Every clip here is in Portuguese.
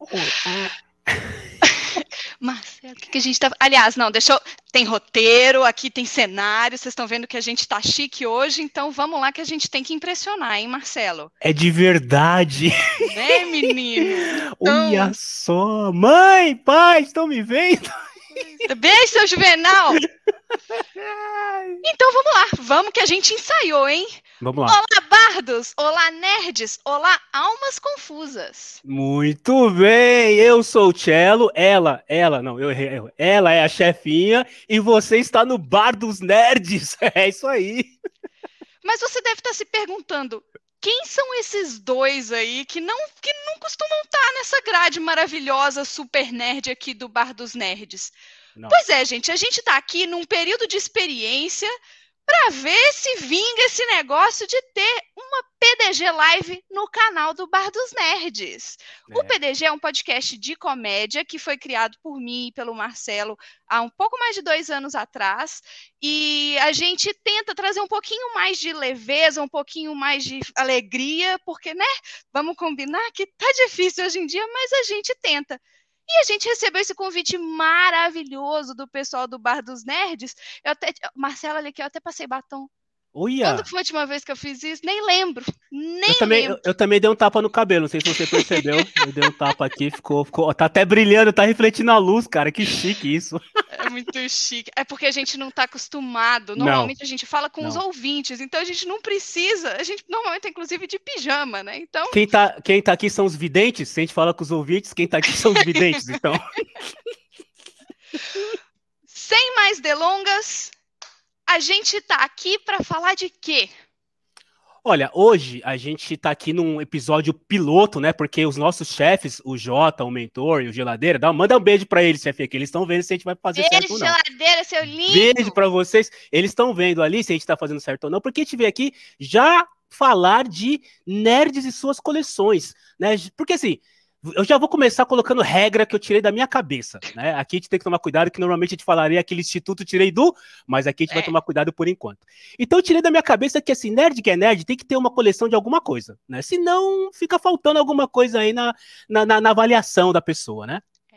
Marcelo, o que, que, a gente tá. Aliás, não, deixa eu. Tem roteiro, aqui tem cenário, vocês estão vendo que a gente tá chique hoje, então vamos lá que a gente tem que impressionar, hein, Marcelo? É de verdade. É, menino? Então... Olha só! Mãe, pai, estão me vendo? Beijo, seu Juvenal! Então vamos lá, vamos que a gente ensaiou, hein? Vamos lá. Olá, bardos! Olá, nerds! Olá, almas confusas! Muito bem! Eu sou o Cello, ela, ela, não, eu errei. Ela é a chefinha e você está no Bar dos Nerds. É isso aí. Mas você deve estar se perguntando, quem são esses dois aí que não, que não costumam estar nessa grade maravilhosa super nerd aqui do Bar dos Nerds? Não. Pois é, gente, a gente está aqui num período de experiência para ver se vinga esse negócio de ter uma PDG Live no canal do Bar dos Nerds. É. O PDG é um podcast de comédia que foi criado por mim e pelo Marcelo há um pouco mais de dois anos atrás. E a gente tenta trazer um pouquinho mais de leveza, um pouquinho mais de alegria, porque, né? Vamos combinar que tá difícil hoje em dia, mas a gente tenta. E a gente recebeu esse convite maravilhoso do pessoal do Bar dos Nerds. Eu até, Marcela, ali que eu até passei batom. Uia. Quando foi a última vez que eu fiz isso? Nem lembro. Nem eu também, lembro. Eu, eu, também dei um tapa no cabelo, não sei se você percebeu. eu dei um tapa aqui, ficou, ficou. Tá até brilhando, tá refletindo a luz, cara. Que chique isso. É muito chique. É porque a gente não tá acostumado. Normalmente não. a gente fala com não. os ouvintes, então a gente não precisa. A gente normalmente tá, inclusive, de pijama, né? Então. Quem tá, quem tá aqui são os videntes. Se a gente fala com os ouvintes, quem tá aqui são os videntes, então. Sem mais delongas, a gente tá aqui para falar de quê? Olha, hoje a gente está aqui num episódio piloto, né? Porque os nossos chefes, o Jota, o mentor e o geladeira, dá, manda um beijo para eles, chefe, que eles estão vendo se a gente vai fazer beijo, certo ou não. geladeira, seu lindo. Beijo para vocês. Eles estão vendo ali se a gente está fazendo certo ou não, porque a gente veio aqui já falar de nerds e suas coleções, né? Porque assim, eu já vou começar colocando regra que eu tirei da minha cabeça, né? Aqui a gente tem que tomar cuidado, que normalmente a gente falaria aquele instituto tirei do, mas aqui a gente é. vai tomar cuidado por enquanto. Então eu tirei da minha cabeça que assim, nerd que é nerd tem que ter uma coleção de alguma coisa, né? Senão fica faltando alguma coisa aí na, na, na, na avaliação da pessoa, né? É.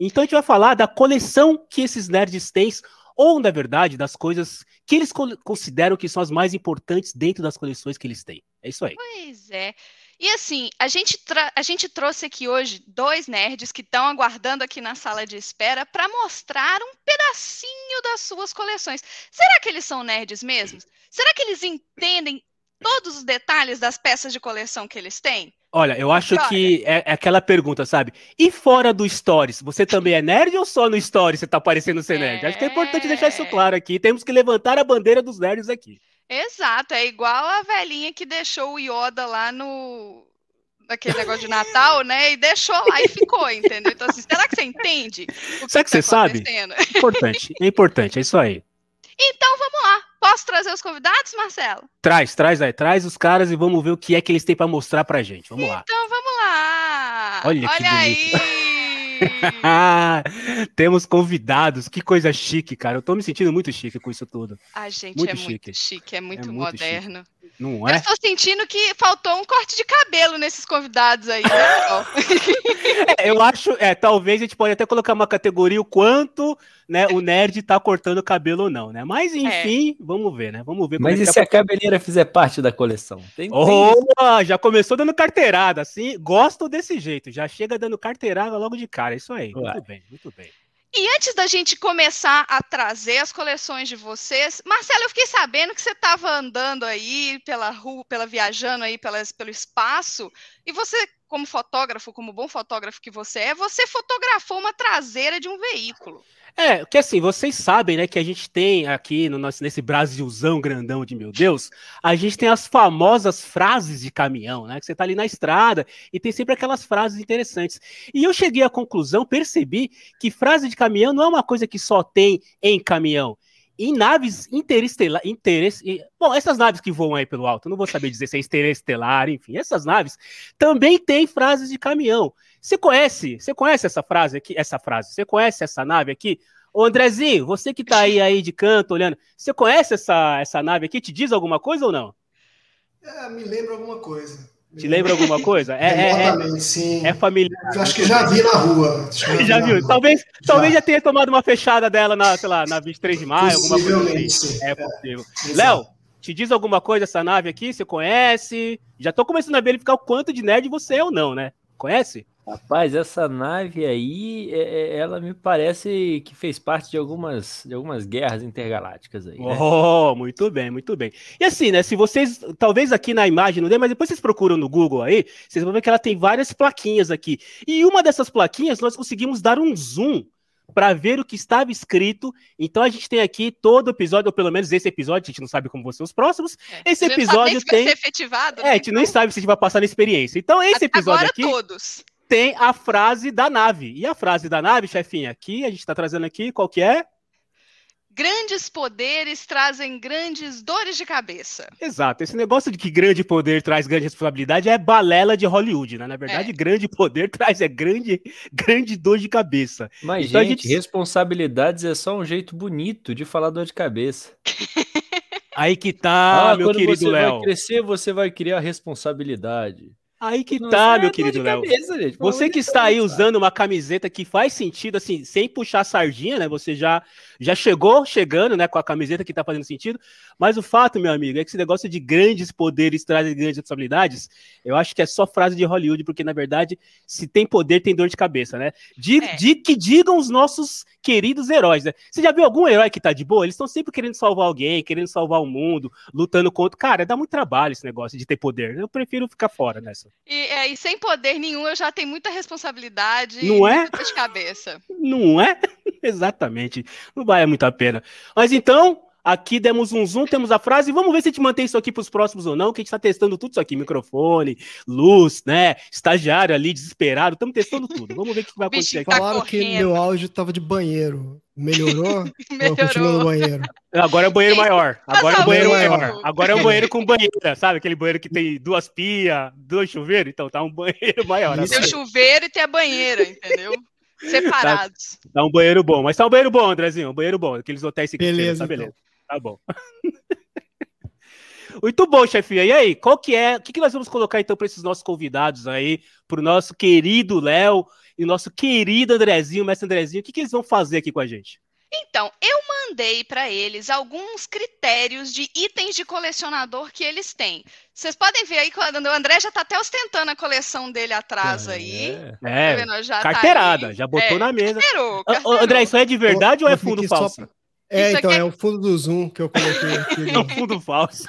Então a gente vai falar da coleção que esses nerds têm, ou, na verdade, das coisas que eles consideram que são as mais importantes dentro das coleções que eles têm. É isso aí. Pois é. E assim, a gente, a gente trouxe aqui hoje dois nerds que estão aguardando aqui na sala de espera para mostrar um pedacinho das suas coleções. Será que eles são nerds mesmo? Será que eles entendem todos os detalhes das peças de coleção que eles têm? Olha, eu acho que é, é, aquela pergunta, sabe? E fora do Stories, você também é nerd ou só no Stories você tá parecendo ser nerd? É... Acho que é importante deixar isso claro aqui. Temos que levantar a bandeira dos nerds aqui. Exato, é igual a velhinha que deixou o Yoda lá no aquele negócio de Natal, né? E deixou lá e ficou, entendeu? Então, assim, será que você entende? O que será que, que tá você sabe? Importante, é importante, é isso aí. Então vamos lá. Posso trazer os convidados, Marcelo? Traz, traz aí, traz os caras e vamos ver o que é que eles têm para mostrar pra gente. Vamos então, lá. Então vamos lá. Olha, Olha que bonito. aí. Temos convidados, que coisa chique, cara. Eu tô me sentindo muito chique com isso tudo. A gente muito é chique. muito chique, é muito, é muito moderno. Chique. Não é? Eu estou sentindo que faltou um corte de cabelo nesses convidados aí, né? é, eu acho, é, talvez a gente pode até colocar uma categoria o quanto né, o nerd tá cortando o cabelo ou não, né? Mas é. enfim, é. vamos ver, né? Vamos ver. Mas é e se a cabeleira fizer parte da coleção? Tem, oh, já começou dando carteirada, assim, gosto desse jeito, já chega dando carteirada logo de cara, isso aí. Ué. Muito bem, muito bem. E antes da gente começar a trazer as coleções de vocês, Marcelo, eu fiquei sabendo que você estava andando aí pela rua, pela viajando aí pelo espaço, e você, como fotógrafo, como bom fotógrafo que você é, você fotografou uma traseira de um veículo. É, que assim, vocês sabem, né, que a gente tem aqui no nosso, nesse Brasilzão grandão de meu Deus, a gente tem as famosas frases de caminhão, né, que você tá ali na estrada e tem sempre aquelas frases interessantes. E eu cheguei à conclusão, percebi que frase de caminhão não é uma coisa que só tem em caminhão. Em naves interestelar, interes, bom, essas naves que voam aí pelo alto, não vou saber dizer se é interestelar, enfim, essas naves também têm frases de caminhão. Você conhece? Você conhece essa frase aqui? Essa frase? Você conhece essa nave aqui? Ô Andrezinho, você que tá aí, aí de canto olhando, você conhece essa, essa nave aqui? Te diz alguma coisa ou não? É, me lembra alguma coisa. Te lembra alguma coisa? É, é, é, sim. é familiar. Eu acho que já vi na rua. Já, já viu? Talvez, já. talvez já tenha tomado uma fechada dela na, sei lá, na 23 de maio, alguma coisa assim. Sim. É possível. É. Léo, te diz alguma coisa essa nave aqui? Você conhece? Já tô começando a verificar o quanto de nerd você é ou não, né? Conhece? Rapaz, essa nave aí, é, é, ela me parece que fez parte de algumas, de algumas guerras intergalácticas aí. Né? Oh, muito bem, muito bem. E assim, né? Se vocês, talvez aqui na imagem não dê, mas depois vocês procuram no Google aí, vocês vão ver que ela tem várias plaquinhas aqui. E uma dessas plaquinhas nós conseguimos dar um zoom para ver o que estava escrito. Então a gente tem aqui todo episódio, ou pelo menos esse episódio, a gente não sabe como vão ser os próximos. É, esse episódio tem. efetivado, é, a gente então... nem sabe se a gente vai passar na experiência. Então esse episódio Agora aqui. todos tem a frase da nave. E a frase da nave, chefinha, aqui, a gente está trazendo aqui, qual que é? Grandes poderes trazem grandes dores de cabeça. Exato. Esse negócio de que grande poder traz grande responsabilidade é balela de Hollywood, né? Na verdade, é. grande poder traz é grande, grande dor de cabeça. Mas, então, gente, gente, responsabilidades é só um jeito bonito de falar dor de cabeça. Aí que tá, ah, meu querido Léo. Quando você vai crescer, você vai criar responsabilidade. Aí que tá, meu querido Léo. Você que está aí usando uma camiseta que faz sentido, assim, sem puxar sardinha, né? Você já, já chegou chegando, né, com a camiseta que tá fazendo sentido. Mas o fato, meu amigo, é que esse negócio de grandes poderes traz grandes responsabilidades, eu acho que é só frase de Hollywood, porque na verdade, se tem poder, tem dor de cabeça, né? De, é. de que digam os nossos queridos heróis, né? Você já viu algum herói que tá de boa? Eles estão sempre querendo salvar alguém, querendo salvar o mundo, lutando contra. Cara, dá muito trabalho esse negócio de ter poder. Eu prefiro ficar fora nessa. E, é, e sem poder nenhum, eu já tenho muita responsabilidade não é? de cabeça. Não é? Exatamente. Não vale muito a pena. Mas então, Aqui demos um zoom, temos a frase. Vamos ver se a gente mantém isso aqui para os próximos ou não, que a gente está testando tudo isso aqui: microfone, luz, né? Estagiário ali, desesperado. Estamos testando tudo. Vamos ver o que vai acontecer aqui. Tá Falaram correndo. que meu áudio estava de banheiro. Melhorou? Melhorou. no banheiro. Agora é o banheiro maior. Agora é o banheiro maior. Agora é o banheiro com banheira, sabe? Aquele banheiro que tem duas pias, dois chuveiros. Então tá um banheiro maior. Tem o chuveiro e tem a banheira, entendeu? Separados. Tá, tá, um banheiro bom. Mas tá um banheiro bom, Andrezinho. Um banheiro bom. Aqueles hotéis que beleza, tá beleza. Então. Tá bom. Muito bom, chefinha. E aí, qual que é? O que, que nós vamos colocar então para esses nossos convidados aí, para o nosso querido Léo e nosso querido Andrezinho, mestre Andrezinho? O que, que eles vão fazer aqui com a gente? Então, eu mandei para eles alguns critérios de itens de colecionador que eles têm. Vocês podem ver aí que o André já está até ostentando a coleção dele atrás é, aí. É, tá vendo? já tá carteirada, tá já botou é, na mesa. Carteirou, carteirou. André, isso é de verdade ou, ou é fundo falso? Só... É, Isso então, é... é... o fundo do Zoom que eu coloquei aqui. é o fundo falso.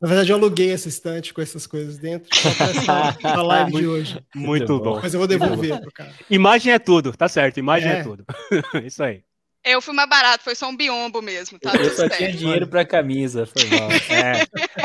Na verdade, eu aluguei essa estante com essas coisas dentro essa live muito, de hoje. Muito bom. Mas eu vou devolver pro cara. Imagem é tudo, tá certo. Imagem é, é tudo. Isso aí. Eu fui mais barato, foi só um biombo mesmo. Tá eu só tinha dinheiro para camisa, foi mal.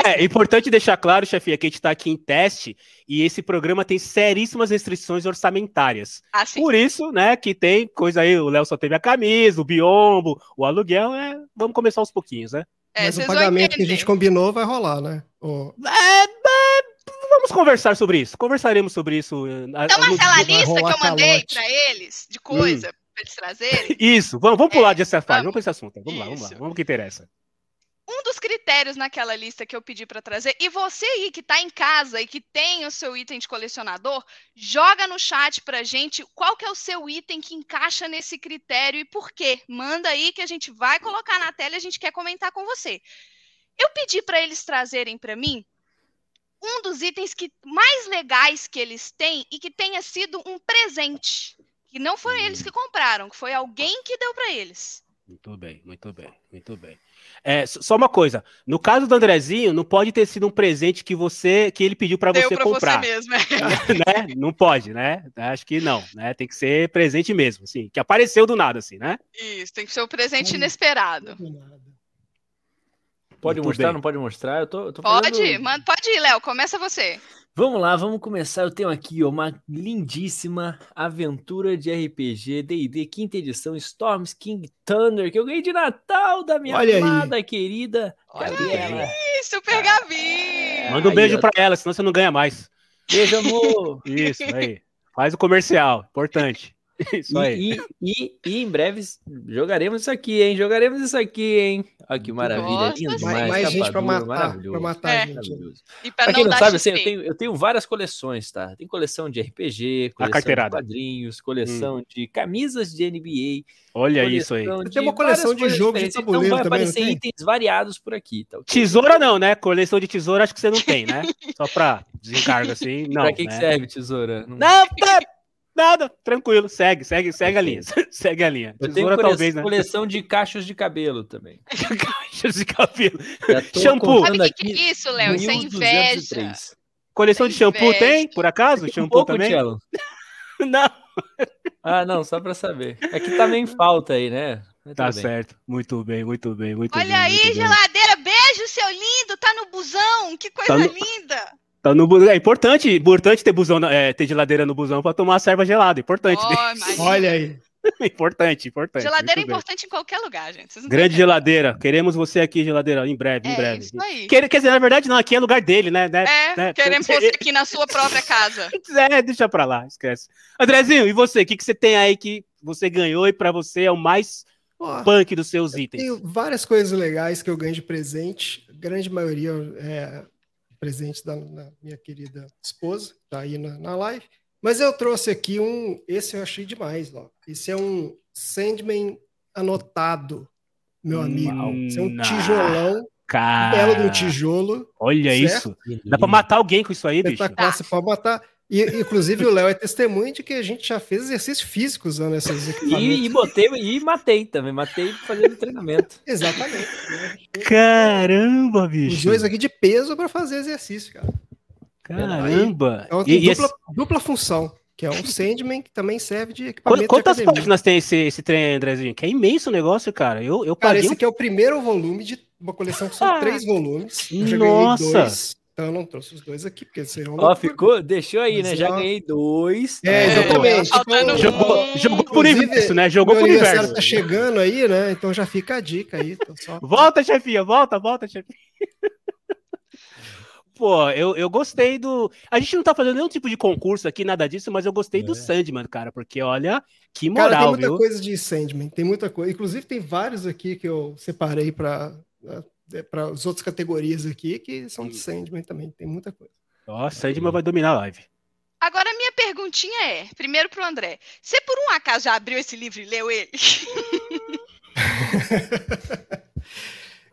É. é importante deixar claro, chefe, que a gente está aqui em teste e esse programa tem seríssimas restrições orçamentárias. Ah, Por isso, né, que tem coisa aí, o Léo só teve a camisa, o biombo, o aluguel, é, vamos começar aos pouquinhos, né? É, Mas o pagamento que a gente combinou vai rolar, né? O... É, é, vamos conversar sobre isso. Conversaremos sobre isso. Eh, então, aquela lista que eu mandei para eles de coisa. Hum para eles trazerem. Isso, vamos, vamos pular é, dessa fase, vamos para esse assunto. Vamos Isso. lá, vamos lá, vamos que interessa. Um dos critérios naquela lista que eu pedi para trazer, e você aí que está em casa e que tem o seu item de colecionador, joga no chat pra gente qual que é o seu item que encaixa nesse critério e por quê. Manda aí que a gente vai colocar na tela e a gente quer comentar com você. Eu pedi para eles trazerem para mim um dos itens que mais legais que eles têm e que tenha sido um presente. Que não foi eles que compraram, que foi alguém que deu para eles. Muito bem, muito bem, muito bem. É, só uma coisa, no caso do Andrezinho, não pode ter sido um presente que você, que ele pediu para você pra comprar. Você mesmo, é. né? Não pode, né? Acho que não, né? Tem que ser presente mesmo, assim, que apareceu do nada, assim, né? Isso, tem que ser um presente inesperado. Pode muito mostrar, bem. não pode mostrar? Eu tô, eu tô pode, fazendo... mano, pode ir, Léo, começa você. Vamos lá, vamos começar. Eu tenho aqui ó, uma lindíssima aventura de RPG D&D quinta edição Storms King Thunder que eu ganhei de Natal da minha Olha amada aí. querida Olha Gabriela. Aí, super Gabi! Manda um aí, beijo para ela, senão você não ganha mais. Beijo, amor. Isso, aí. Faz o comercial, importante. Isso aí. E, e, e, em breve jogaremos isso aqui, hein? Jogaremos isso aqui, hein? Olha que maravilha. Lindo demais. Mais, gente pra matar. Pra matar é. gente. E pra, pra quem não, não sabe, assim, eu, tenho, eu tenho várias coleções, tá? Tem coleção de RPG, coleção de quadrinhos, coleção hum. de camisas de NBA. Olha isso aí. Tem uma coleção de jogos de tabuleiro então vai aparecer itens variados por aqui. Tá? Tesoura não, né? Coleção de tesoura acho que você não tem, né? Só pra desencargo assim. Não, pra que, né? que serve tesoura? Não, não tá... Nada, tranquilo, segue, segue, segue a linha. segue a linha. Eu Tesoura, tenho talvez, né? coleção de cachos de cabelo também. cachos de cabelo. Shampoo. Sabe o que, que é isso, Léo? Isso é inveja. Coleção de shampoo tem, por acaso? Shampoo um pouco, também? não. Ah, não, só pra saber. É que tá meio em falta aí, né? tá certo. Muito bem, muito bem, muito Olha bem. Olha aí, geladeira. Bem. Beijo, seu lindo. Tá no busão. Que coisa tá no... linda. Tá no, é importante, importante ter busão, é, ter geladeira no busão para tomar a serva gelada. Importante. Oh, Olha aí. importante, importante. Geladeira é importante bem. em qualquer lugar, gente. Grande geladeira. Queremos você aqui, geladeira, em breve, em é, breve. Isso aí. Quer, quer dizer, na verdade, não, aqui é lugar dele, né? né é, né? queremos você aqui na sua própria casa. é, deixa pra lá, esquece. Andrezinho, e você? O que, que você tem aí que você ganhou e para você é o mais oh, punk dos seus itens? Tenho várias coisas legais que eu ganho de presente. A grande maioria é presente da, minha querida esposa, tá aí na, na, live. Mas eu trouxe aqui um, esse eu achei demais, ó. Esse é um Sandman anotado, meu amigo. Esse é um tijolão. Cara, belo de um tijolo. Olha certo? isso. Dá para matar alguém com isso aí, bicho. Classe para matar. E, inclusive, o Léo é testemunho de que a gente já fez exercício físico usando esses equipamentos. E, e botei e matei também, matei fazendo treinamento. Exatamente. Caramba, bicho. Os dois aqui de peso para fazer exercício, cara. Caramba! Então, tem e dupla, esse... dupla função que é um Sandman que também serve de equipamento Quantas páginas tem esse, esse trem, Andrezinho? Que é imenso o negócio, cara. Eu, eu cara, esse aqui é o primeiro volume de uma coleção que são ah, três volumes. Eu Nossa! Então eu não trouxe os dois aqui, porque seriam. Ó, ficou, deixou aí, né? Já ganhei dois. É, exatamente. É, jogou, jogou por isso, né? Jogou por universo. tá chegando aí, né? Então já fica a dica aí. Só... Volta, chefinha, volta, volta, chefinha. Pô, eu, eu gostei do. A gente não tá fazendo nenhum tipo de concurso aqui, nada disso, mas eu gostei é. do Sandman, cara, porque olha que moral, cara, tem muita viu? coisa de Sandman, tem muita coisa. Inclusive, tem vários aqui que eu separei para é, para as outras categorias aqui que são de Sandman também, tem muita coisa. Nossa, Sandman vai dominar a live. Agora, minha perguntinha é, primeiro para o André, você por um acaso já abriu esse livro e leu ele?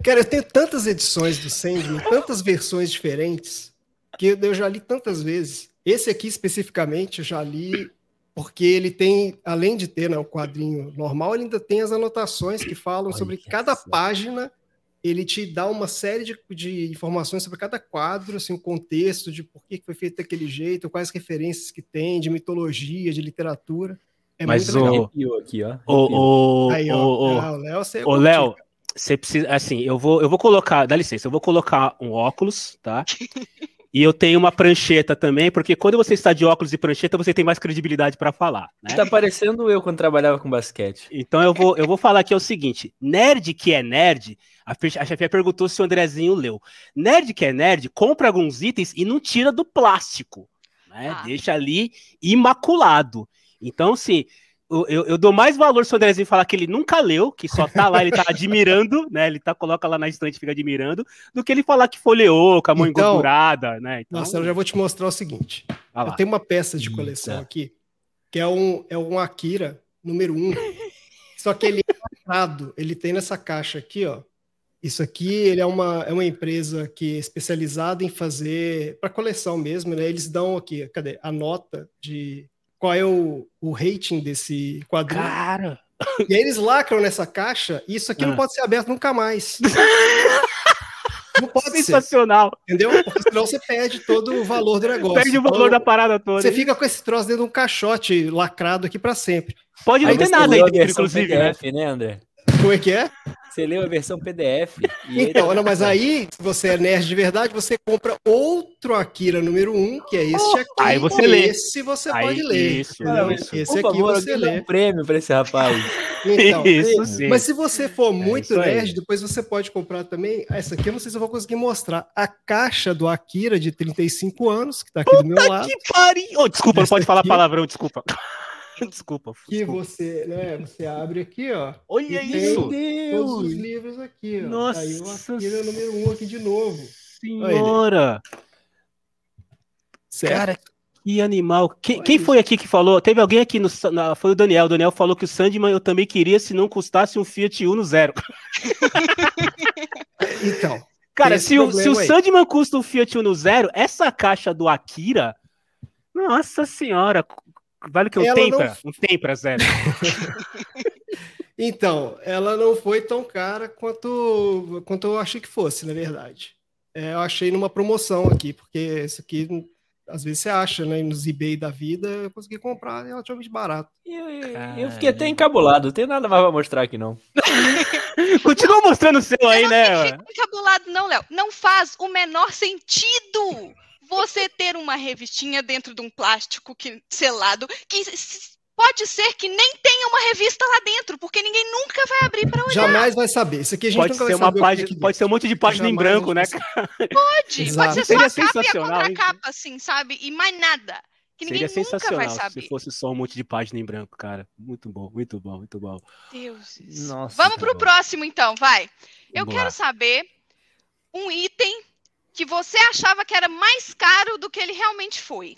Cara, eu tenho tantas edições do Sandman, tantas versões diferentes, que eu já li tantas vezes. Esse aqui especificamente eu já li porque ele tem, além de ter né, o quadrinho normal, ele ainda tem as anotações que falam sobre cada página ele te dá uma série de, de informações sobre cada quadro, assim, o contexto de por que foi feito daquele jeito, quais referências que tem, de mitologia, de literatura. É Mas muito o... aqui, ó. O, o, Aí, ó, o, o, Léo, você, o Léo, você precisa, assim, eu vou, eu vou colocar, dá licença, eu vou colocar um óculos, tá? E eu tenho uma prancheta também, porque quando você está de óculos e prancheta, você tem mais credibilidade para falar. Né? Tá parecendo eu quando trabalhava com basquete. Então eu vou, eu vou falar aqui é o seguinte: nerd que é nerd, a, a chefia perguntou se o Andrezinho leu. Nerd que é nerd, compra alguns itens e não tira do plástico. Né? Ah. Deixa ali imaculado. Então, sim, eu, eu, dou mais valor se o Andrezinho falar que ele nunca leu, que só tá lá, ele tá admirando, né? Ele tá, coloca lá na estante e fica admirando, do que ele falar que folheou, com a mão então, engordurada, né? Então... Nossa, eu já vou te mostrar o seguinte. Ah eu tenho uma peça de coleção Eita. aqui, que é um, é um Akira número 1. Um, só que ele é lacrado, ele tem nessa caixa aqui, ó. Isso aqui ele é uma, é uma empresa que é especializada em fazer para coleção mesmo, né? Eles dão aqui, cadê? A nota de qual é o, o rating desse quadrinho. Cara! E aí eles lacram nessa caixa e isso aqui ah. não pode ser aberto nunca mais. Não pode Sensacional. Ser, entendeu? Porque senão você perde todo o valor do negócio. Perde o valor então, da parada toda. Você fica com esse troço dentro de um caixote lacrado aqui para sempre. Pode não ter nada aí dentro, inclusive. PDF, né? né, André? Como é que é? Você leu a versão PDF. então, aí... não, mas aí, se você é nerd de verdade, você compra outro Akira número 1, um, que é este aqui. Aí você lê. Esse você aí, pode ler. Isso, ah, isso. Esse Por aqui favor, você lê. um prêmio para esse rapaz. Então, isso, sim. Mas se você for é muito é nerd, depois você pode comprar também. Essa aqui eu não sei se eu vou conseguir mostrar. A caixa do Akira de 35 anos, que está aqui Puta do meu lado. Que pariu! Oh, desculpa, Essa não pode aqui... falar palavrão, desculpa. Desculpa. Que desculpa. você, né, você abre aqui, ó. Olha e isso! tem Todos os livros aqui, ó. Nossa Aí o Akira número um aqui de novo. Senhora! Certo? Cara, que animal. Quem, quem foi aqui que falou? Teve alguém aqui no. na- foi o Daniel. O Daniel falou que o Sandman eu também queria se não custasse um Fiat Uno zero. Então, Cara, se o, se o. Sandman custa um Fiat Uno zero, essa caixa do Akira. Nossa senhora. Vale que um Ela Tempra? Um Tempra zero. então, ela não foi tão cara quanto, quanto eu achei que fosse, na verdade. É, eu achei numa promoção aqui, porque isso aqui, às vezes você acha, né? Nos eBay da vida, eu consegui comprar relativamente barato. Eu, eu- eu fiquei até encabulado, não tem nada mais pra mostrar aqui, não. Continua mostrando o seu aí, eu não né? fico encabulado, não, Léo. Não faz o menor sentido você ter uma revistinha dentro de um plástico que, selado, que pode ser que nem tenha uma revista lá dentro, porque ninguém nunca vai abrir pra olhar. Jamais vai saber. Isso aqui a gente Pode nunca ser vai uma saber o que página, pode ser um monte de página em Jamais branco, né? cara? Pode, Exato. pode ser só Seria a capa e a contracapa, assim, sabe? E mais nada. Que ninguém Seria nunca vai saber. se fosse só um monte de página em branco, cara. Muito bom, muito bom, muito bom. Deuses. Nossa, Vamos tá pro bom. próximo, então, vai. Eu Vamos quero lá. saber um item que você achava que era mais caro do que ele realmente foi.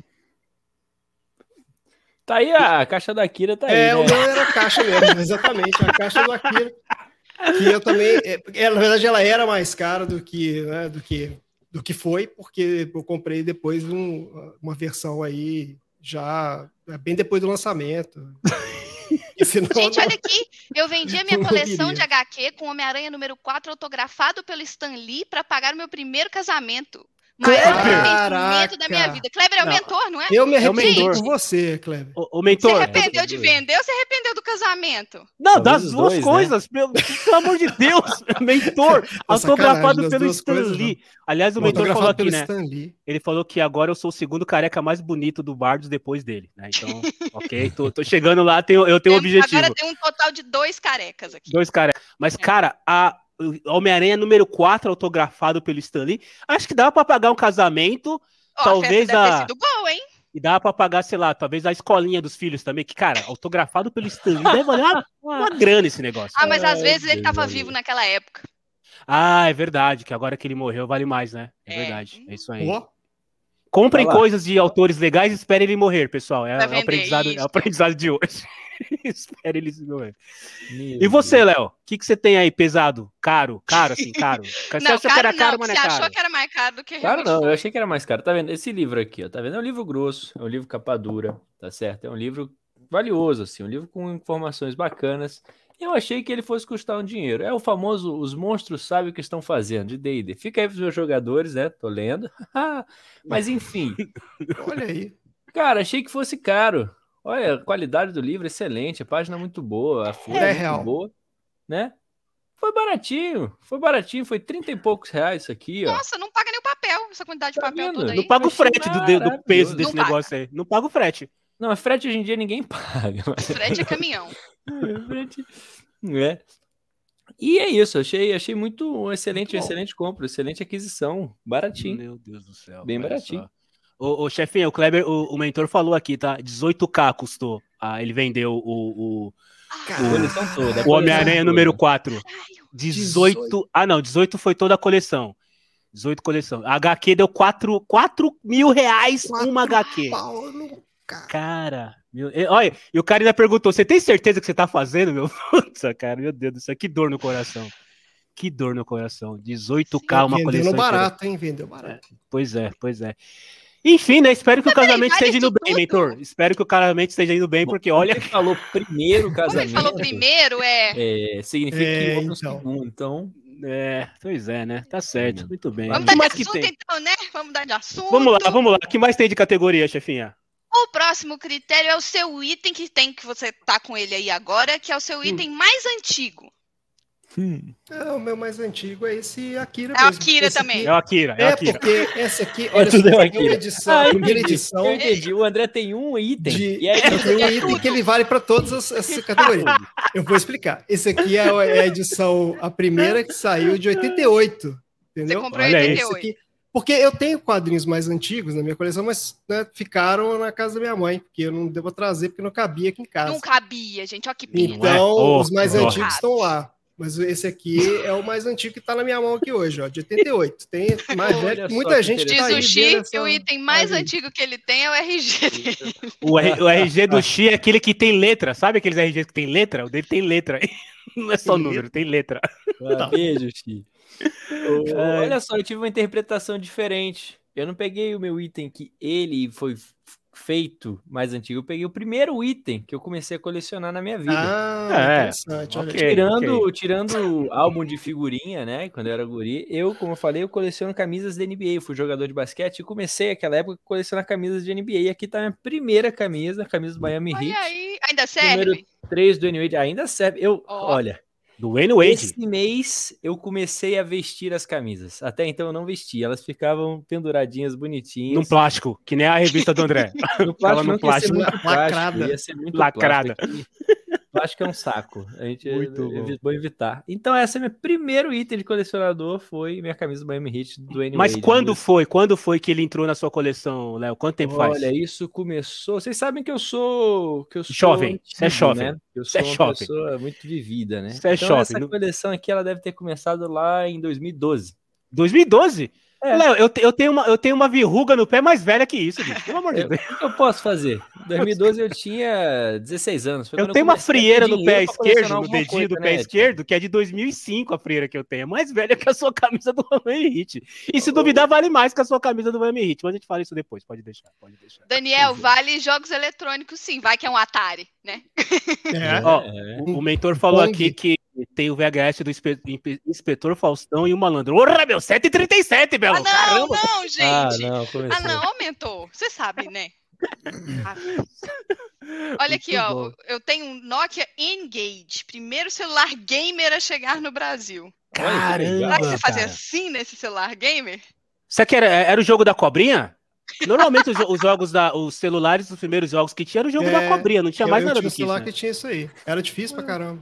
Tá aí a caixa da Kira, tá aí. É, né? o meu era a caixa mesmo, exatamente, a caixa do Akira. Que eu também, é, é, na verdade, ela era mais cara do que, né, do que, do que foi, porque eu comprei depois um- uma versão aí já é, bem depois do lançamento. Senão, Gente, não- olha aqui, eu vendi a minha Não coleção queria. de HQ com Homem-Aranha número 4 autografado pelo Stan Lee para pagar o meu primeiro casamento. Maior arrependimento da minha vida. Kleber é o Não. mentor, não é? eu me É o arrependi mentor. com você, Kleber. O, o Você mentor. arrependeu de vender ou você arrependeu do casamento? Não, Talvez das duas dois, né? coisas, pelo, pelo amor de Deus. Mentor, autografado sacanagem, das pelo Stan coisas, Lee. Aliás, o mentor Autografado falou aqui, né? Ele falou que agora eu sou o segundo careca mais bonito do Bardos depois dele, né? Então, ok, tô, tô chegando lá, tenho, eu tenho um objetivo. Agora tem um total de dois carecas aqui. Dois caras. Mas, cara, a Homem-Aranha número 4, autografado pelo Stan Lee, acho que dava pra pagar um casamento Ó, talvez a hein? e dava pra pagar, sei lá, talvez a escolinha dos filhos também, que, cara, autografado pelo Stan Lee, deve valer uma, uma grana esse negócio. Ah, mas às vezes ele tava vivo naquela época. Ah, é verdade, que agora que ele morreu vale mais, né? É, É. verdade, é isso aí. Ó, Comprem coisas de autores legais e esperem ele morrer, pessoal. É, é o aprendizado, é o aprendizado de hoje. Espere ele morrer. Meu E você. Léo? O que, que você tem aí pesado? Caro? Caro, assim, caro? Você não, achou que era não, caro, mas não você é achou caro? que era mais caro do que Claro não, eu achei que era mais caro. Tá vendo? Esse livro aqui, ó, tá vendo? É um livro grosso, é um livro capa dura, tá certo? É um livro valioso, assim, um livro com informações bacanas. Eu achei que ele fosse custar um dinheiro. É o famoso Os Monstros Sabem o que estão fazendo, de D&D. Fica aí pros meus jogadores, né? Tô lendo. Mas enfim, olha aí. cara, achei que fosse caro. Olha, a qualidade do livro é excelente, a página é muito boa, a folha É é muito real. boa, né? Foi baratinho, foi baratinho, foi 30 e poucos reais isso aqui, ó. Nossa, não paga nem o papel, essa quantidade de Tá papel vendo? toda aí. Não paga o frete do, de- do peso desse Não paga. negócio aí. Não paga o frete. Não, a frete hoje em dia ninguém paga. mas- Frete é caminhão. frete- É. E é isso, achei, achei muito um excelente, Muito excelente compra, excelente aquisição, baratinho. Meu Deus do céu. Bem baratinho. só. Ô, ô chefinho, o Kleber, o, o mentor falou aqui, tá? 18k custou. Ah, ele vendeu o, o, A Cara, coleção toda. o Homem-Aranha número 4. Caralho. 18. 18. Ah, não, 18 foi toda a coleção. 18 coleção. A HQ deu 4, 4 mil reais uma HQ. Pau no ca- Cara, meu, e- olha, e o cara ainda perguntou: você tem certeza que você tá fazendo, meu? Puta, cara, meu Deus do céu, que dor no coração. Que dor no coração. 18k uma Vendeu coleção. inteira. barato, hein? Vendeu barato. Pois é, pois é. Enfim, né? Espero que o Mas peraí, casamento esteja indo isso bem, tudo? mentor. Espero que o casamento esteja indo bem, porque olha. Ele falou primeiro Como ele casamento. falou primeiro, é. é, significa É, que então. segundo. Então, É, pois é, né? Tá certo, Hum. muito bem. Vamos O dar de assunto tem? então, né? Vamos dar de assunto. Vamos lá, vamos lá. O que mais tem de categoria, chefinha? O próximo critério é o seu item que tem, que você tá com ele aí agora, que é o seu item mais antigo. É, o meu mais antigo é esse Akira É o. Akira Esse também. É o Akira, é É, Akira. porque essa aqui, olha, tudo só, é o a Akira. primeira edição, Ah, primeira edição eu entendi. O André tem um item. de. E aí, Eu tenho um item que ele vale para todas as, essas categorias. Eu vou explicar. Esse aqui é, é a edição, a primeira que saiu de 88. Entendeu? Você comprou em Olha aí. Esse 88. aqui, Porque eu tenho quadrinhos mais antigos na minha coleção, mas né, ficaram na casa da minha mãe, porque eu não devo trazer, porque não cabia aqui em casa. Não cabia, gente, olha que pena. Então, é? os mais oh, antigos oh. estão lá. Mas esse aqui é o mais antigo que está na minha mão aqui hoje, ó, de 88. Tem mais velho, muita gente Diz tá o Xi que o item mais aí. antigo que ele tem é o RG dele. O, R, o RG do Xi é aquele que tem letra, sabe aqueles RGs que tem letra? O dele tem letra. Não é só tem número, letra. tem letra. Ah, beijo, Xi. Olha só, eu tive uma interpretação diferente. Eu não peguei o meu item que ele foi feito mais antigo. Eu peguei o primeiro item que eu comecei a colecionar na minha vida. Ah, é, interessante. Okay, tirando, okay. tirando álbum de figurinha, né? Quando eu era guri, eu, como eu falei, eu coleciono camisas da NBA. Eu fui jogador de basquete e comecei aquela época a colecionar camisas de NBA. E aqui tá a minha primeira camisa, a camisa do Miami Heat. Aí, ainda serve? Número 3 do NBA. Ainda serve. Eu, oh. olha, do Wayne Wade. Esse mês eu comecei a vestir as camisas. Até então eu não vestia, elas ficavam penduradinhas, bonitinhas. Num plástico, que nem a revista do André. no plástico, no plástico. Ia ser muito lacrada. Ia ser muito lacrada. Plástico acho que é um saco. A gente Muito bom. vou evitar. Então, esse é meu primeiro item de colecionador foi minha camisa do Miami Heat do Wayne Mas quando foi? Quando foi que ele entrou na sua coleção, Léo? Quanto tempo Olha, faz? Olha, isso começou. Vocês sabem que eu sou que eu sou jovem. Você é jovem. Né? Eu sou é uma jovem. pessoa muito vivida, né? Você é então, jovem. Essa coleção aqui ela deve ter começado lá em 2012. 2012? É. Léo, eu, eu, tenho uma, eu tenho uma verruga no pé mais velha que isso, bicho. Pelo amor de Deus. O que eu posso fazer? Em 2012 eu tinha 16 anos. eu tenho uma frieira no pé esquerdo, no dedinho coisa, do pé né? esquerdo, que é de 2005 a frieira que eu tenho. É mais velha que a sua camisa do Miami Heat. E se duvidar, vale mais que a sua camisa do Miami Heat. Mas a gente fala isso depois, pode deixar. Pode deixar. Daniel, vale jogos eletrônicos sim. Vai que é um Atari, né? É. Ó, o, o mentor falou aqui que tem o VHS do Inspetor Faustão e o Malandro. Porra, meu, 7h37, Belo! Ah, não, Caramba. não, gente! Ah, não, ah, não aumentou. Você sabe, né? Olha aqui, ó. Eu tenho um Nokia Engage, primeiro celular gamer a chegar no Brasil. Caramba! Será que você fazia assim nesse celular gamer? Isso que era, era o jogo da cobrinha? Normalmente os, os, jogos da, os celulares, os primeiros jogos que tinha era o jogo é, da cobrinha, não tinha mais eu nada do que isso. celular né? que tinha isso aí. Era difícil pra caramba.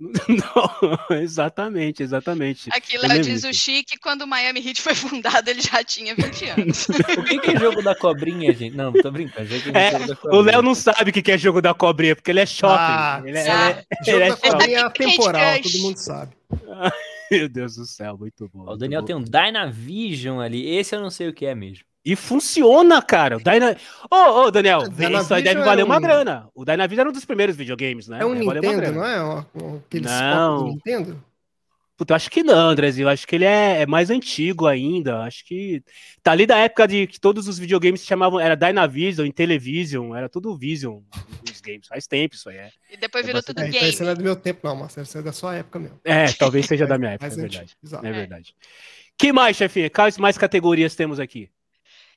Não, exatamente, exatamente. Aqui Léo diz o Chique, quando o Miami Heat foi fundado, ele já tinha 20 anos. o que, que é jogo da cobrinha, gente? Não, tô brincando. É, o Léo não sabe o que é jogo da cobrinha, porque ele é shopping. Ah, ele é, ele é, jogo ele da é cobrinha é temporal, todo mundo sabe. Meu Deus do céu, muito bom. o Daniel bom. tem um Dynavision ali, esse eu não sei o que é mesmo. E funciona, cara. O Dyna... Ô, oh, oh, Daniel, isso aí deve valer é um... uma grana. O Dynavision era um dos primeiros videogames, né? É um deve Nintendo, não é? Aqueles não. do Nintendo? Puta, eu acho que não, Andrezinho. Eu acho que ele é, é, mais antigo ainda. Acho que tá ali da época de que todos os videogames se chamavam. Era Dynavision, Intellivision, era tudo Vision os games. Faz tempo isso aí. É. E depois virou tudo é, game. Isso não é do meu tempo, não, Marcelo. Isso é da sua época mesmo. É, talvez seja da minha época, é verdade. É verdade. Que mais, chefinha? Quais mais categorias temos aqui?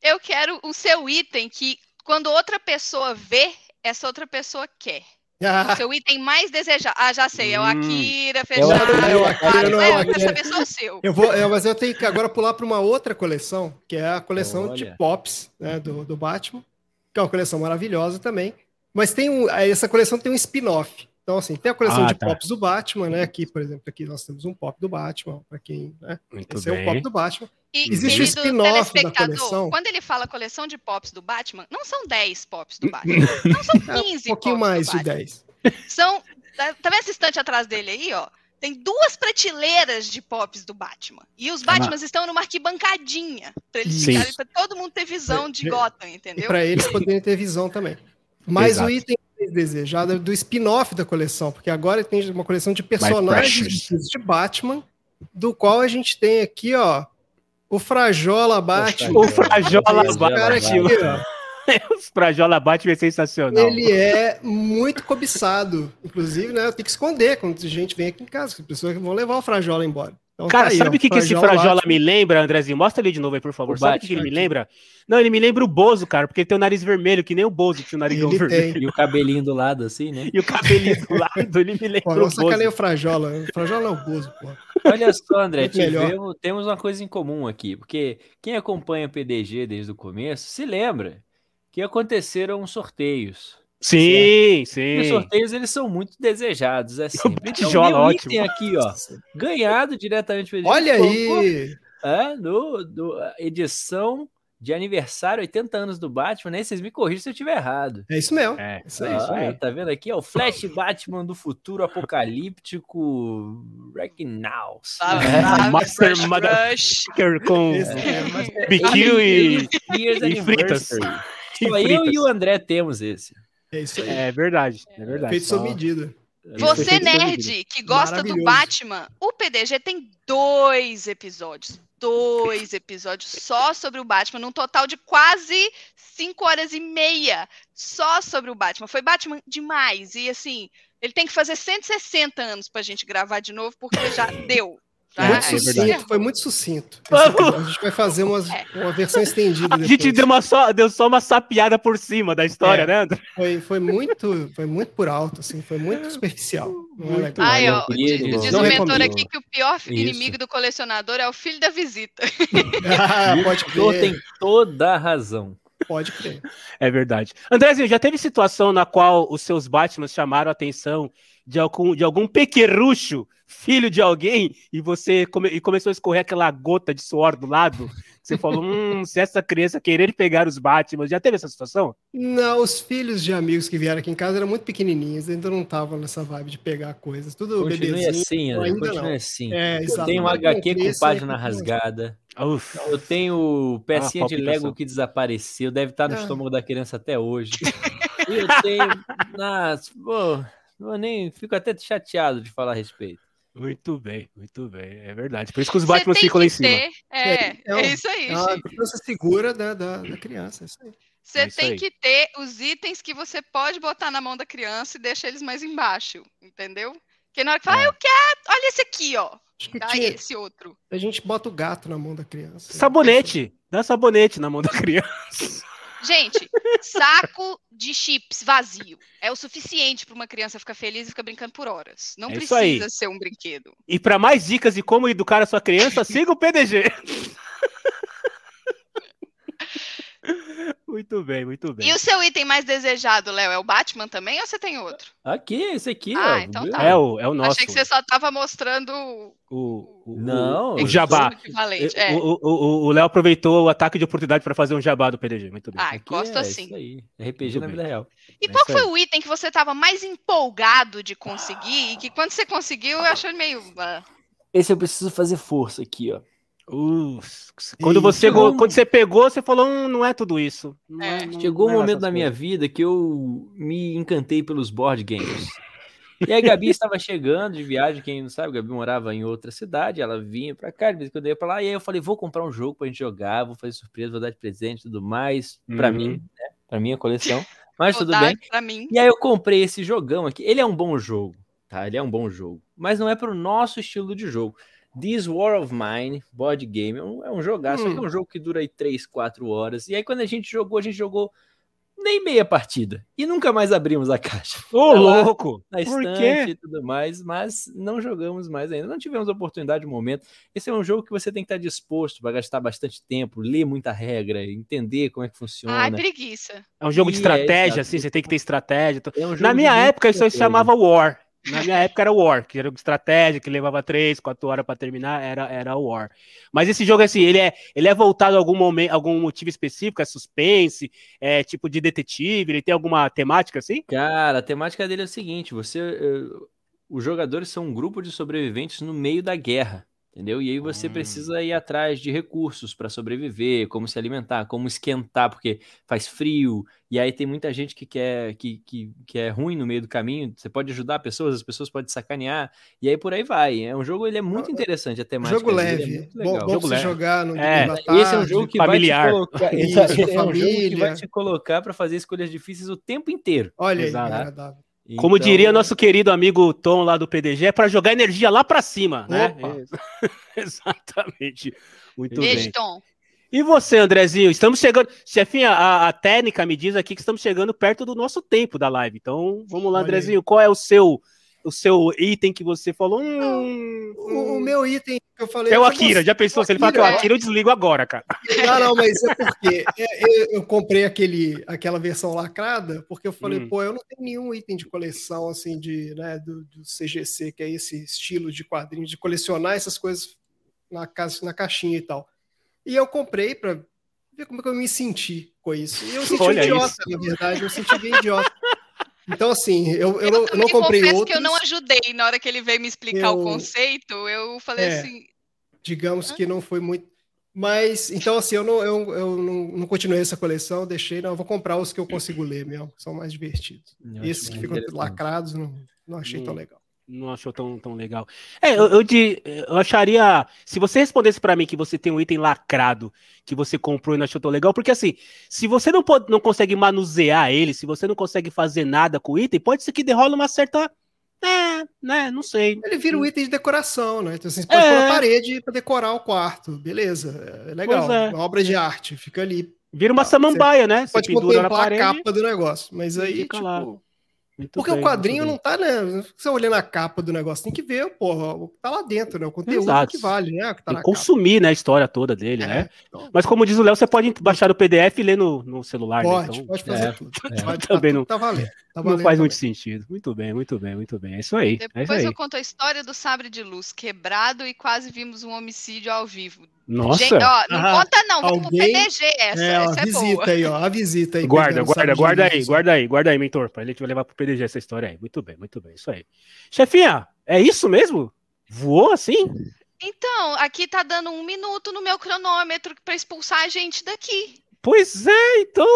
Eu quero o seu item que, quando outra pessoa vê, essa outra pessoa quer. Ah. O seu item mais desejado. Ah, já sei, é o. Akira fechado. É o Akira, não, é, eu quero saber só o seu. Eu vou, eu, mas eu tenho que agora pular para uma outra coleção, que é a coleção Olha. de Pops né, do, do Batman, que é uma coleção maravilhosa também. Mas tem um, essa coleção tem um spin-off. Então, assim, tem a coleção ah, de tá. pops do Batman, né? Aqui, por exemplo, aqui nós temos um pop do Batman, para quem, né? Muito Esse bem. é o pop do Batman. E, Existe o spin-off da coleção. Quando ele fala coleção de pops do Batman, não são 10 pops do Batman. não são 15 é, Um pouquinho mais de 10. São. Tá, tá vendo essa estante atrás dele aí, ó? Tem duas prateleiras de pops do Batman. E os Batmans estão numa arquibancadinha. Pra eles ficarem, pra todo mundo ter visão de Gotham, entendeu? E pra eles poderem ter visão também. Mas Exato. o item desejado é do spin-off da coleção, porque agora tem uma coleção de personagens de Batman, do qual a gente tem aqui, ó, o Frajola Batman. O Frajola Batman. O Frajola Batman é sensacional. Ele é muito cobiçado. Inclusive, né? Eu tenho que esconder quando a gente vem aqui em casa, as pessoas vão levar o Frajola embora. Então, Cara, tá aí, sabe o que, que esse Frajola me lembra, Andrezinho? Mostra ele de novo aí, por favor. O sabe o que ele me lembra? Não, ele me lembra o Bozo, cara, porque ele tem o nariz vermelho, que nem o Bozo tinha o nariz ele vermelho. Tem. E o cabelinho do lado, assim, né? E o cabelinho do lado, ele me lembra pô, o Bozo. Sacanei o Frajola. O Frajola é o Bozo, pô. Olha só, André, tivemos, temos uma coisa em comum aqui, porque quem acompanha o PDG desde o começo se lembra que aconteceram sorteios. Sim, certo? sim. os sorteios eles são muito desejados, é sempre. O Bitijola, então, ótimo. aqui, ó, ganhado diretamente pelo Olha aí! É, no, do, edição de aniversário, 80 anos do Batman, né? Vocês me corrigem se eu estiver errado. É isso mesmo. É, isso aí. Ah, isso aí. Tá vendo aqui? É o Flash Batman do futuro apocalíptico Recknaus. Ah, É, ah, Master Crush, Mother- Crush. com É, mas é- BQ e, e fritas. E Só eu fritas. e o André temos esse. É isso aí. É verdade, é verdade. Feito sob medida. Você, Perfeito, nerd, que gosta do. Batman, o PDG tem dois episódios. Dois episódios só sobre o Batman, num total de quase cinco horas e meia só sobre o Batman. Foi Batman demais. E assim, ele tem que fazer 160 anos pra gente gravar de novo, porque já deu. Tá? Muito é sucinto, verdade. foi muito sucinto. Episódio. A gente vai fazer umas- uma versão estendida A depois. gente deu, uma só, deu só uma sapiada por cima da história, É. né, André? Foi, foi muito, foi muito por alto, assim, foi muito superficial. É Muito legal. Ai, ó, Não, diz, o mentor recomendo. aqui que o pior Isso. inimigo do colecionador é o filho da visita. Ah, pode O senhor tem crer, toda a razão. pode crer. É verdade. Andrezinho, já teve situação na qual os seus Batman chamaram a atenção de algum, de algum pequerrucho, filho de alguém, e você come- e começou a escorrer aquela gota de suor do lado? Você falou, hum, se essa criança querer pegar os Batman, já teve essa situação? Não, os filhos de amigos que vieram aqui em casa eram muito pequenininhos, ainda não estavam nessa vibe de pegar coisas. Tudo Continue bebezinho. assim, ainda Continue não. assim. É, Eu tenho um HQ com página rasgada. Uf. Eu tenho pecinha Ah, de. Lego que desapareceu, deve estar no Ah. estômago da criança até hoje. e eu tenho. Nossa, pô, eu nem fico até chateado de falar a respeito. Muito bem, muito bem, é verdade. Por isso que os Batman ficam lá em cima. ter. É, É, é um- é isso aí, É uma criança segura da, da, da criança, é isso aí. Você É tem aí. que ter os itens que você pode botar na mão da criança e deixa eles mais embaixo, entendeu? Porque na hora que fala, É. ah, eu quero, olha esse aqui, ó. Dá tinha- esse outro. a gente bota o gato na mão da criança. Sabonete, dá sabonete na mão da criança. Gente, saco de chips vazio é o suficiente para uma criança ficar feliz e ficar brincando por horas. Não É precisa ser um brinquedo. E para mais dicas de como educar a sua criança, siga o PDG. muito bem, muito bem. E o seu item mais desejado, Léo, é o Batman também ou você tem outro? Aqui, esse aqui, Ah, ó. então tá. É o, é o nosso. Achei que você só tava mostrando o, o, Não, o, eu o jabá. o equivalente. É. O- Léo aproveitou o ataque de oportunidade para fazer um jabá do PDG. Muito bem. Ah, gosto é assim. Isso aí. RPG Muito na bem. vida real. E É qual foi aí. o item que você estava mais empolgado de conseguir e que quando você conseguiu, achou ele meio. ah, Esse eu preciso fazer força aqui, ó. Uh, quando, você, chegou quando você pegou, você falou: hum, não é tudo isso. Não É. não- Chegou não um é momento na minha coisas." vida que eu me encantei pelos board games. E aí a Gabi estava chegando de viagem, quem não sabe, a Gabi morava em outra cidade, ela vinha pra cá, de vez em quando eu ia pra lá, e aí eu falei, vou comprar um jogo pra gente jogar, vou fazer surpresa, vou dar de presente e tudo mais, pra Uhum. mim, né, pra minha coleção, mas vou tudo bem. Pra mim. E aí eu comprei esse jogão aqui, ele é um bom jogo, tá, ele é um bom jogo, mas não é pro nosso estilo de jogo. This War of Mine, board game, é um, é um jogaço, só que é um jogo que dura aí 3, 4 horas, e aí quando a gente jogou, a gente jogou nem meia partida, e nunca mais abrimos a caixa Ô, Tá lá, louco! na Por estante quê? e tudo mais, mas não jogamos mais ainda. Não tivemos oportunidade no momento. Esse é um jogo que você tem que estar disposto para gastar bastante tempo, ler muita regra, entender como é que funciona. Ai, preguiça. É um jogo de Ih, é, estratégia, exato. assim, você tem que ter estratégia. É um Na de minha época, isso aí chamava War. Na minha época era War, que era um estratégia, que levava três, quatro horas para terminar, era, era War. Mas esse jogo, assim, ele é, ele é voltado a algum momento, algum motivo específico, é suspense, é tipo de detetive, ele tem alguma temática assim? Cara, a temática dele é o seguinte: você. eh, os jogadores são um grupo de sobreviventes no meio da guerra. Entendeu? E aí você Hum. precisa ir atrás de recursos para sobreviver, como se alimentar, como esquentar, porque faz frio, e aí tem muita gente que quer que, que, que é ruim no meio do caminho. Você pode ajudar pessoas, as pessoas podem sacanear, e aí por aí vai. É um jogo, ele é muito interessante, a temática. Jogo é leve. muito Bom, bom Jogo leve. jogar no É, à Esse é um tarde. jogo que familiar. vai te colocar, Isso, é um jogo que vai te colocar para fazer escolhas difíceis o tempo inteiro. Olha aí, Exato. Agradável. Como Então, diria nosso querido amigo Tom lá do PDG, é para jogar energia lá para cima, né? Exatamente. Muito Beijo, bem. Tom. E você, Andrezinho? Estamos chegando. Chefinha, a, a técnica me diz aqui que estamos chegando perto do nosso tempo da live. Então, vamos lá, Olha aí. Andrezinho. Qual é o seu o seu item que você falou? Hum, O, o meu item que eu falei. é o Akira. Já pensou? Se ele fala que é o Akira, eu desligo agora, cara. Não, não, mas é porque é, eu, eu comprei aquele, aquela versão lacrada, porque eu falei, Hum. pô, eu não tenho nenhum item de coleção assim de, né, do, do CGC, que é esse estilo de quadrinhos, de colecionar essas coisas na, casa, na caixinha e tal. E eu comprei para ver como é que eu me senti com isso. E eu senti Olha idiota, isso. na verdade, eu senti bem idiota. Então, assim, eu, eu, eu, não, eu não comprei outros. que eu não ajudei na hora que ele veio me explicar eu, o conceito. Eu falei é, assim. Digamos que não foi muito. Mas, então, assim, eu não, eu, eu não, não continuei essa coleção, deixei, não, eu vou comprar os que eu consigo ler mesmo, são mais divertidos. Eu Esses que ficam lacrados, não, não achei hum. tão legal não achou tão, tão legal. É, eu, eu, de, eu acharia. Se você respondesse para mim que você tem um item lacrado que você comprou e não achou tão legal, porque assim, se você não, pode, não consegue manusear ele, se você não consegue fazer nada com o item, pode ser que derrola uma certa. É, né? Não sei. Ele vira um item de decoração, né? Então assim, você pode é. pôr na parede para decorar o quarto. Beleza. É legal. É. Uma obra de arte. Fica ali. Vira uma samambaia, né? Você pode pendura na parede. a capa do negócio. Mas aí, tipo. Lá muito Porque bem, o quadrinho não tá, né? Você olhando a capa do negócio, tem que ver, porra, o que tá lá dentro, né? O conteúdo Exato. que vale, né? Que tá consumir, capa. né, a história toda dele, é, né? Então... Mas como diz o Léo, você pode baixar o PDF e ler no, no celular. Né? Pode, né? então, pode fazer é, tudo. É. Pode, também tá, não, tá valendo, tá não faz muito sentido. Muito bem, muito bem, muito bem. É isso aí. Depois é isso aí. eu conto a história do sabre de luz quebrado e quase vimos um homicídio ao vivo. Nossa! Gente, ó, não ah, conta não, vamos alguém... PDG essa, é, essa é visita boa. aí, ó, a visita aí. Guarda, guarda, guarda aí, guarda aí, guarda aí, mentor, pra ele vai levar pro PDG essa história aí. Muito bem, muito bem, isso aí. Chefinha, é isso mesmo? Voou assim? Então, aqui tá dando um minuto no meu cronômetro para expulsar a gente daqui. Pois é, então,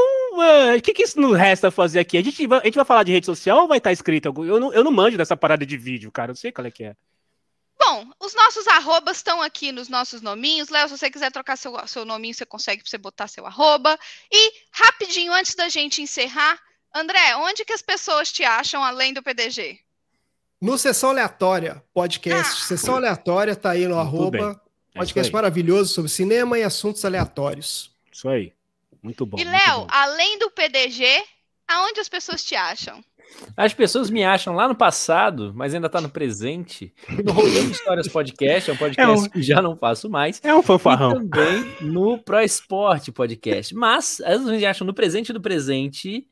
o que, que isso nos resta fazer aqui? A gente, vai, a gente vai falar de rede social ou vai estar tá escrito? Eu não, eu não manjo dessa parada de vídeo, cara, eu não sei qual é que é. Bom, os nossos arrobas estão aqui nos nossos nominhos. Léo, se você quiser trocar seu, seu nominho, você consegue você botar seu arroba. E, rapidinho, antes da gente encerrar, André, onde que as pessoas te acham além do PDG? No Sessão Aleatória, podcast. Ah. Sessão Aleatória tá aí no Muito arroba. É podcast maravilhoso sobre cinema e assuntos aleatórios. Isso aí. Muito bom. E, Léo, além do PDG, aonde as pessoas te acham? As pessoas me acham lá no passado, mas ainda está no presente, no Rolando Histórias Podcast, é um podcast é um... que já não faço mais. É um fanfarrão. E também no Pro Esporte Podcast. Mas as pessoas me acham no presente do presente,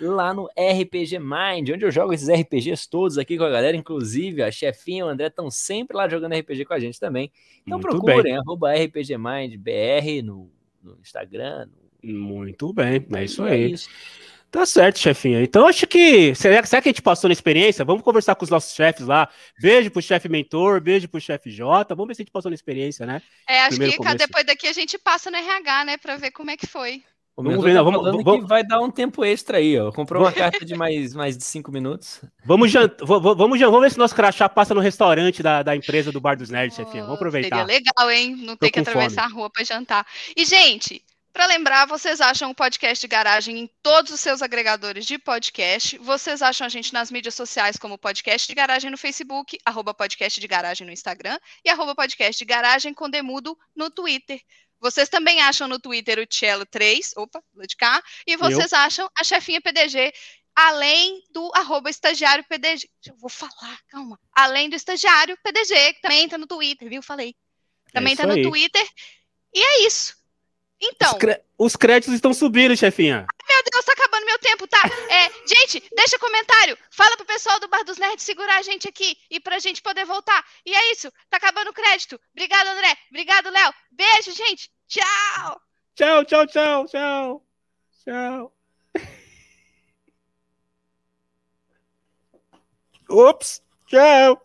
lá no RPG Mind, onde eu jogo esses RPGs todos aqui com a galera, inclusive a chefinha e o André estão sempre lá jogando RPG com a gente também. Então Muito procurem, bem. arroba RPG Mind BR no, no Instagram. No... Muito bem, é isso aí. É isso. Tá certo, chefinha. Então acho que. Será, será que a gente passou na experiência? Vamos conversar com os nossos chefes lá. Beijo pro chefe mentor, beijo pro chefe J. Vamos ver se a gente passou na experiência, né? É, acho Primeiro que começo. depois daqui a gente passa no RH, né? Pra ver como é que foi. Vamos ver, não, vamos, vamos, que vai dar um tempo extra aí, ó. Comprou uma carta de mais, mais de cinco minutos. Vamos jantar, vamos, vamos, vamos ver se nosso crachá passa no restaurante da, da empresa do Bar dos Nerds, oh, chefinha. Vamos aproveitar. Seria legal, hein? Não ter que atravessar fome. a rua para jantar. E, gente, para lembrar, vocês acham o podcast de garagem em todos os seus agregadores de podcast. Vocês acham a gente nas mídias sociais como podcast de garagem no Facebook, arroba podcast de garagem no Instagram e arroba podcast de garagem com demudo no Twitter. Vocês também acham no Twitter o Cello 3, opa, lá de cá, e vocês Eu? acham a chefinha PDG, além do arroba estagiário PDG. Eu vou falar, calma. Além do estagiário PDG, que também tá no Twitter, viu? Falei. Também é tá no. Twitter. E é isso. Então. Os. Os, créditos estão subindo, chefinha. Meu Deus, tá acabando meu tempo, tá? É, gente, deixa comentário. Fala pro pessoal do Bar dos Nerds segurar a gente aqui e pra gente poder voltar. E é isso, tá acabando o crédito. Obrigado, André. Obrigado, Léo. Beijo, gente. Tchau. Tchau, tchau, tchau, tchau. Tchau. Ops. Tchau.